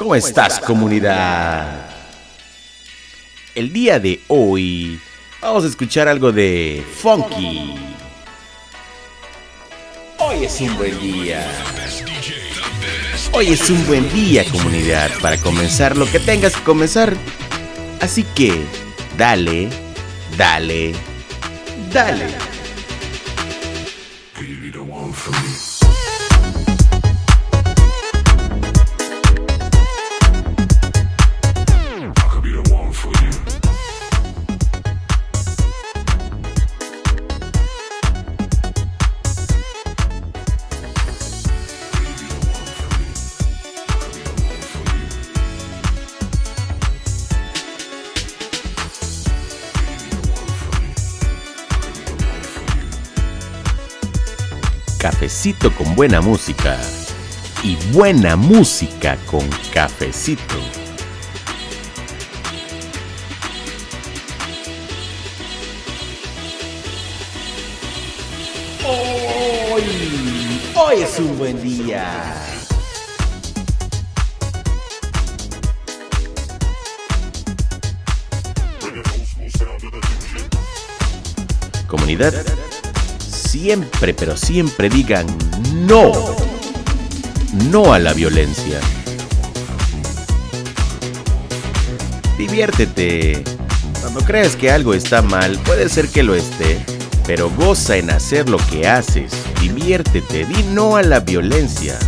¿Cómo estás comunidad? El día de hoy vamos a escuchar algo de Funky. Hoy es un buen día. Hoy es un buen día comunidad para comenzar lo que tengas que comenzar. Así que dale, dale, dale. Cafecito con buena música y buena música con cafecito. Hoy, hoy es un buen día. Comunidad siempre, pero siempre digan no. No a la violencia. Diviértete. Cuando crees que algo está mal, puede ser que lo esté, pero goza en hacer lo que haces. Diviértete, di no a la violencia.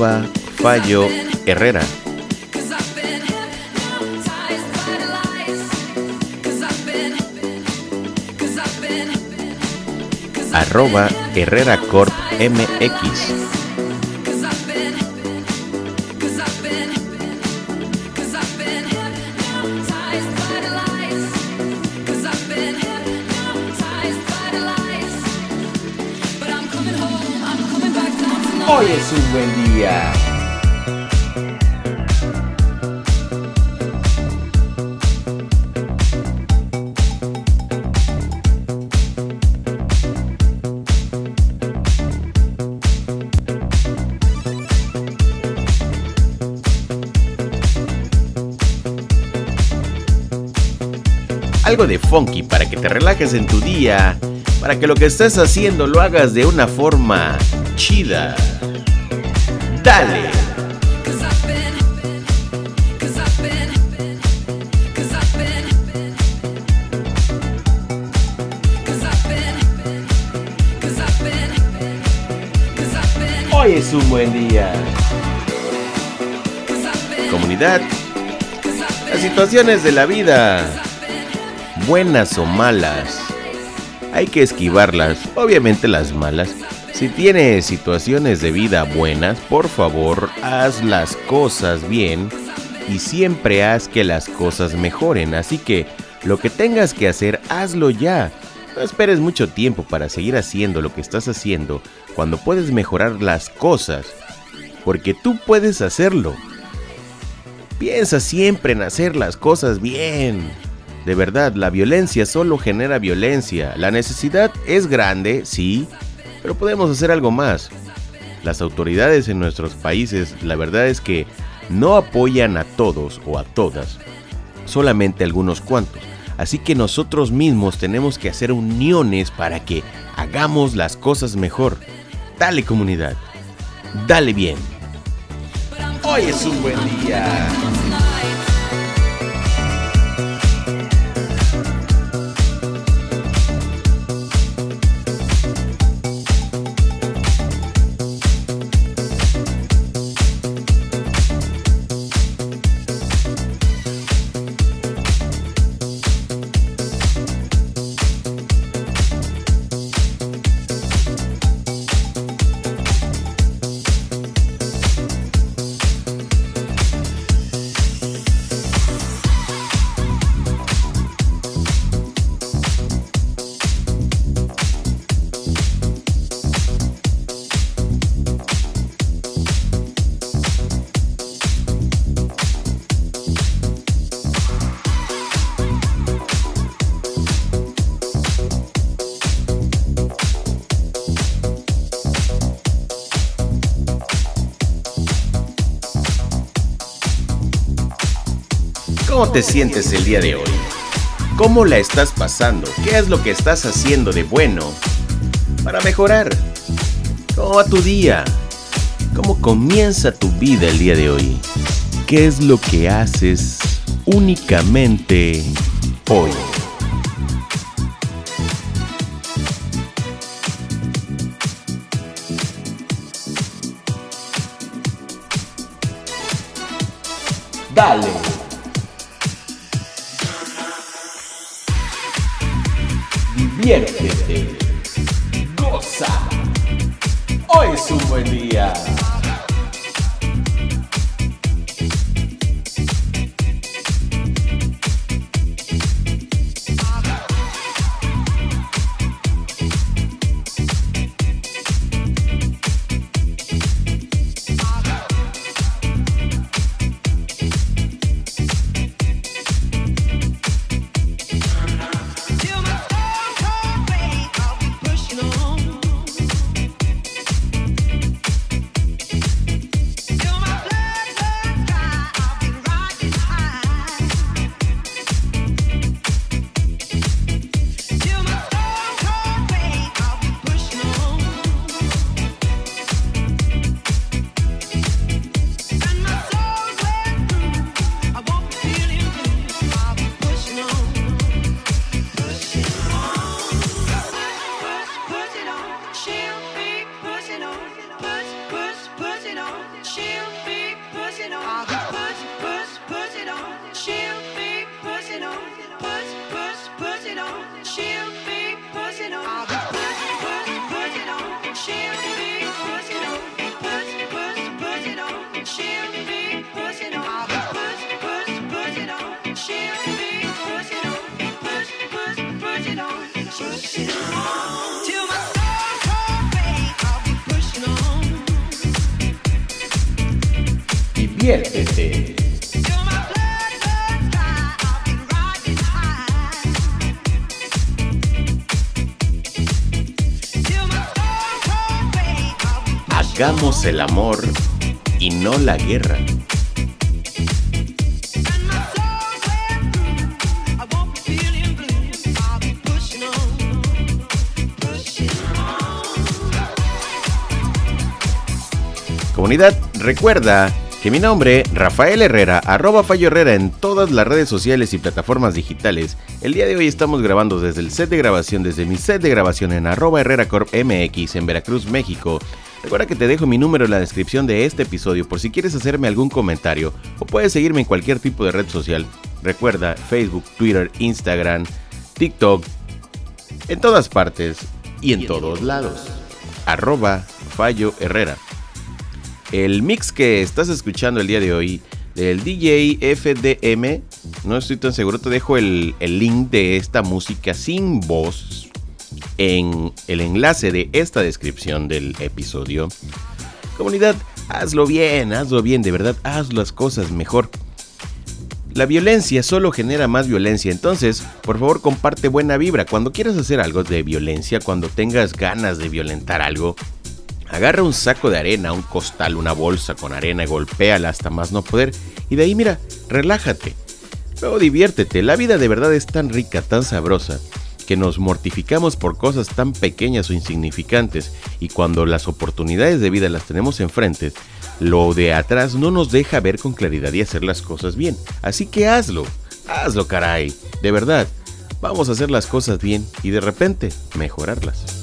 Fallo Herrera. Arroba Herrera Corp MX. Es un buen día. Algo de funky para que te relajes en tu día, para que lo que estés haciendo lo hagas de una forma chida. Dale. Hoy es un buen día. Comunidad. Las situaciones de la vida, buenas o malas, hay que esquivarlas, obviamente las malas, si tienes situaciones de vida buenas, por favor, haz las cosas bien y siempre haz que las cosas mejoren. Así que lo que tengas que hacer, hazlo ya. No esperes mucho tiempo para seguir haciendo lo que estás haciendo cuando puedes mejorar las cosas. Porque tú puedes hacerlo. Piensa siempre en hacer las cosas bien. De verdad, la violencia solo genera violencia. La necesidad es grande, sí, pero podemos hacer algo más. Las autoridades en nuestros países, la verdad es que no apoyan a todos o a todas, solamente algunos cuantos. Así que nosotros mismos tenemos que hacer uniones para que hagamos las cosas mejor. Dale comunidad, dale bien. Hoy es un buen día. ¿Cómo te sientes el día de hoy? ¿Cómo la estás pasando? ¿Qué es lo que estás haciendo de bueno para mejorar? ¿Cómo va tu día? ¿Cómo comienza tu vida el día de hoy? ¿Qué es lo que haces únicamente hoy? Dale. Diviértete. Goza. Hoy es un buen día. Hagamos el amor y no la guerra. Comunidad, recuerda que mi nombre, Rafael Herrera, arroba Fallo Herrera en todas las redes sociales y plataformas digitales. El día de hoy estamos grabando desde el set de grabación, desde mi set de grabación en arroba Herrera Corp MX en Veracruz, México. Recuerda que te dejo mi número en la descripción de este episodio por si quieres hacerme algún comentario o puedes seguirme en cualquier tipo de red social. Recuerda Facebook, Twitter, Instagram, TikTok, en todas partes y en todos lados. Arroba Fallo Herrera. El mix que estás escuchando el día de hoy del DJ FDM, no estoy tan seguro, te dejo el, link de esta música sin voz en el enlace de esta descripción del episodio. Comunidad, hazlo bien, hazlo bien, de verdad, haz las cosas mejor. La violencia solo genera más violencia, entonces, por favor, comparte buena vibra. Cuando quieras hacer algo de violencia, cuando tengas ganas de violentar algo, Agarra un saco de arena, un costal, una bolsa con arena golpéala hasta más no poder. Y de ahí mira, relájate. Luego diviértete. La vida de verdad es tan rica, tan sabrosa, que nos mortificamos por cosas tan pequeñas o insignificantes. Y cuando las oportunidades de vida las tenemos enfrente, lo de atrás no nos deja ver con claridad y hacer las cosas bien. Así que hazlo. Hazlo, caray. De verdad. Vamos a hacer las cosas bien y de repente mejorarlas.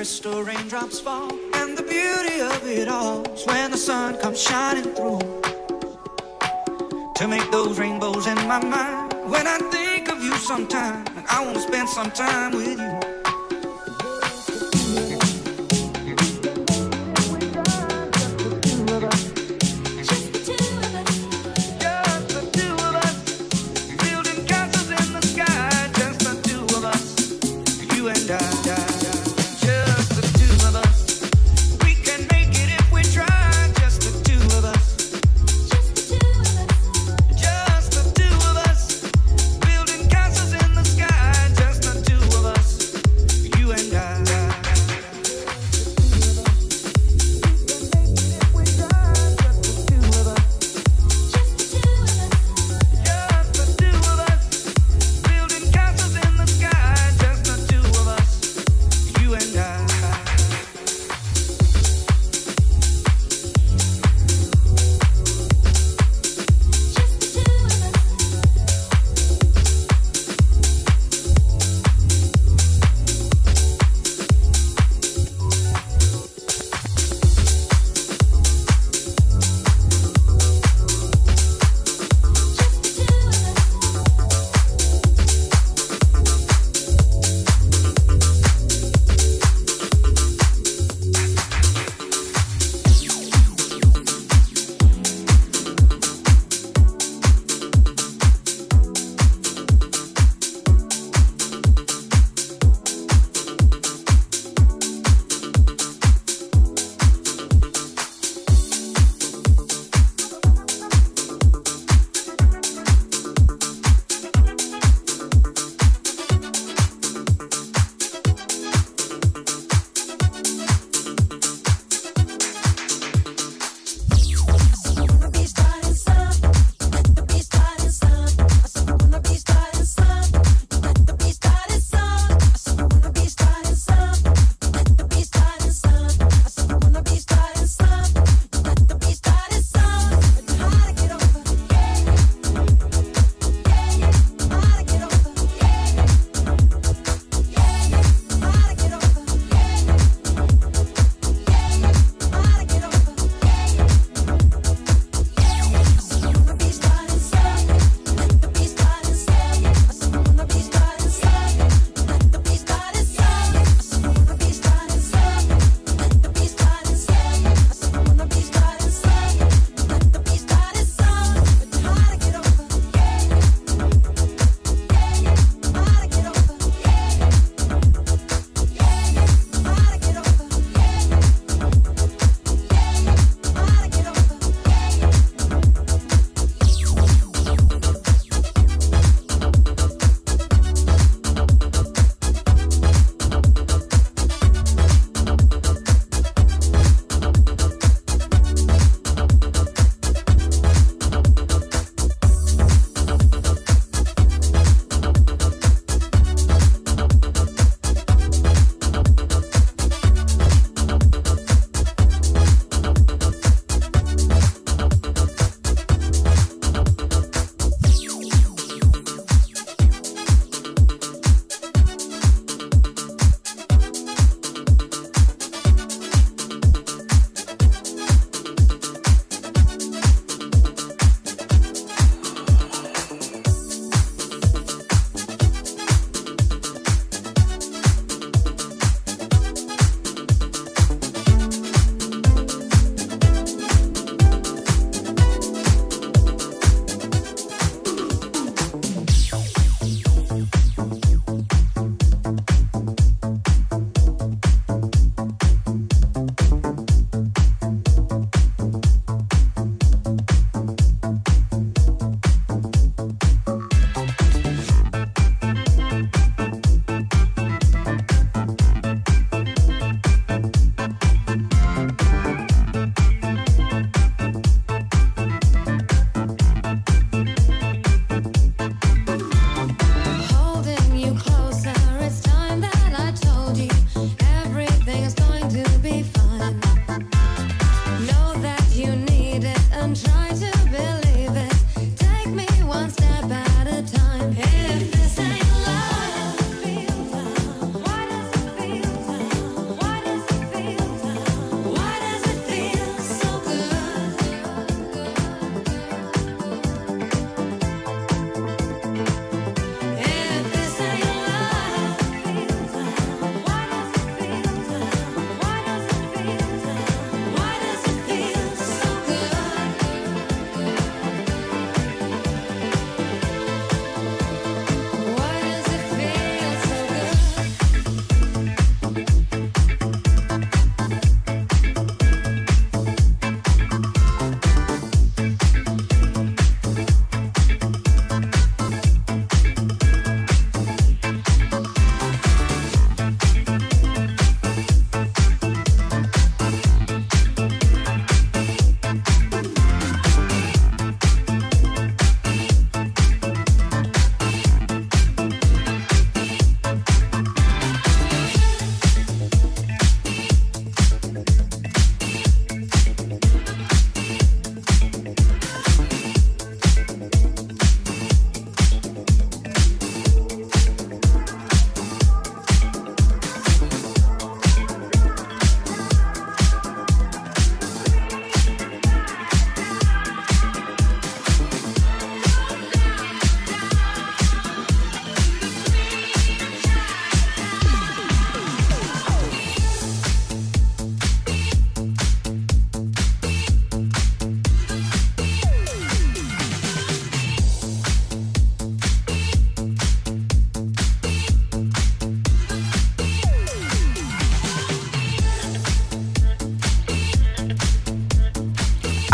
Crystal raindrops fall. And the beauty of it all is when the sun comes shining through. To make those rainbows in my mind. When I think of you sometime, and I want to spend some time with you.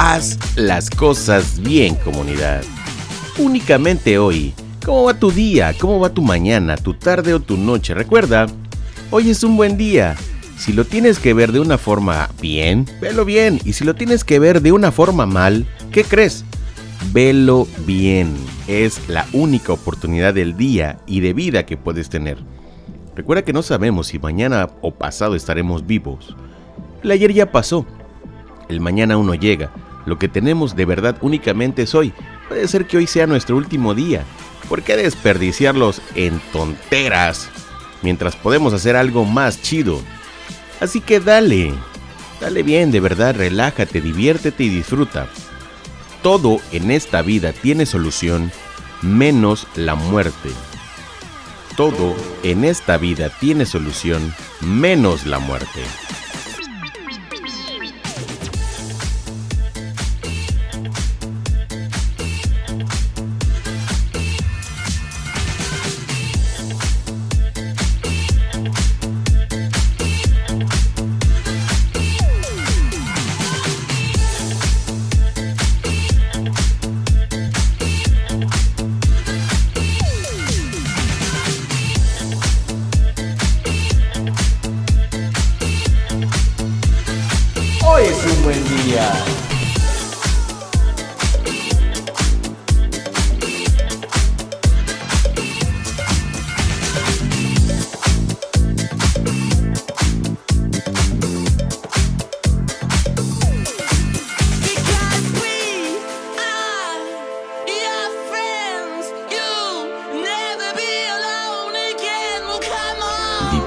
Haz las cosas bien, comunidad. Únicamente hoy. ¿Cómo va tu día? ¿Cómo va tu mañana, tu tarde o tu noche? Recuerda, hoy es un buen día. Si lo tienes que ver de una forma bien, velo bien. Y si lo tienes que ver de una forma mal, ¿qué crees? Velo bien. Es la única oportunidad del día y de vida que puedes tener. Recuerda que no sabemos si mañana o pasado estaremos vivos. El ayer ya pasó. El mañana aún no llega. Lo que tenemos de verdad únicamente es hoy. Puede ser que hoy sea nuestro último día. ¿Por qué desperdiciarlos en tonteras mientras podemos hacer algo más chido? Así que dale, dale bien, de verdad, relájate, diviértete y disfruta. Todo en esta vida tiene solución, menos la muerte. Todo en esta vida tiene solución, menos la muerte.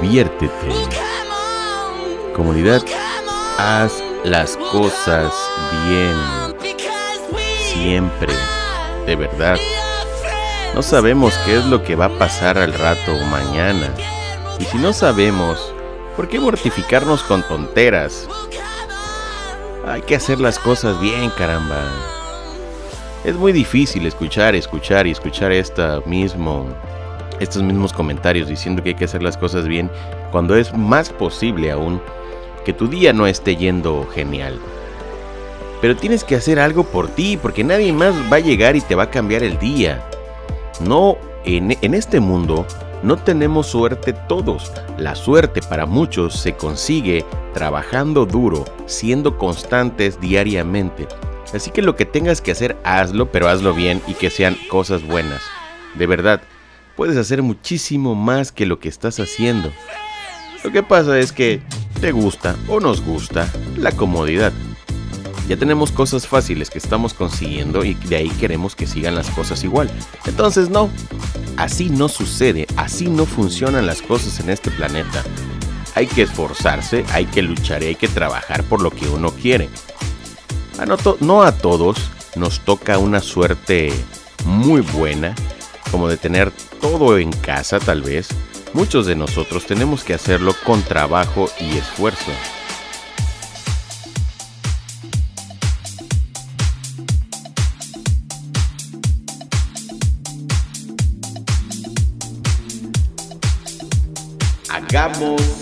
Diviértete. Comunidad, haz las cosas bien. Siempre. De verdad. No sabemos qué es lo que va a pasar al rato o mañana. Y si no sabemos, ¿por qué mortificarnos con tonteras? Hay que hacer las cosas bien, caramba. Es muy difícil escuchar, escuchar y escuchar esta mismo estos mismos comentarios diciendo que hay que hacer las cosas bien cuando es más posible aún que tu día no esté yendo genial. Pero tienes que hacer algo por ti porque nadie más va a llegar y te va a cambiar el día. No, en, en este mundo no tenemos suerte todos. La suerte para muchos se consigue trabajando duro, siendo constantes diariamente. Así que lo que tengas que hacer, hazlo, pero hazlo bien y que sean cosas buenas. De verdad, puedes hacer muchísimo más que lo que estás haciendo. Lo que pasa es que te gusta o nos gusta la comodidad. Ya tenemos cosas fáciles que estamos consiguiendo y de ahí queremos que sigan las cosas igual. Entonces no, así no sucede, así no funcionan las cosas en este planeta. Hay que esforzarse, hay que luchar y hay que trabajar por lo que uno quiere. no a todos nos toca una suerte muy buena como de tener todo en casa tal vez, muchos de nosotros tenemos que hacerlo con trabajo y esfuerzo. Hagamos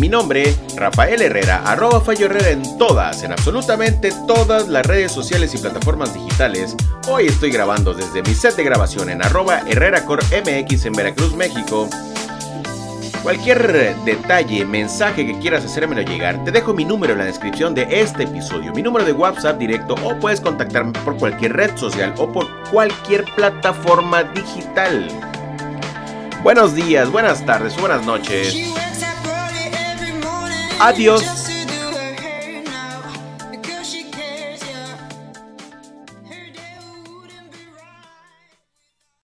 Mi nombre, Rafael Herrera, arroba Fallo Herrera en todas, en absolutamente todas las redes sociales y plataformas digitales. Hoy estoy grabando desde mi set de grabación en arroba Herrera MX en Veracruz, México. Cualquier detalle, mensaje que quieras hacérmelo llegar, te dejo mi número en la descripción de este episodio, mi número de WhatsApp directo o puedes contactarme por cualquier red social o por cualquier plataforma digital. Buenos días, buenas tardes, buenas noches. Adiós.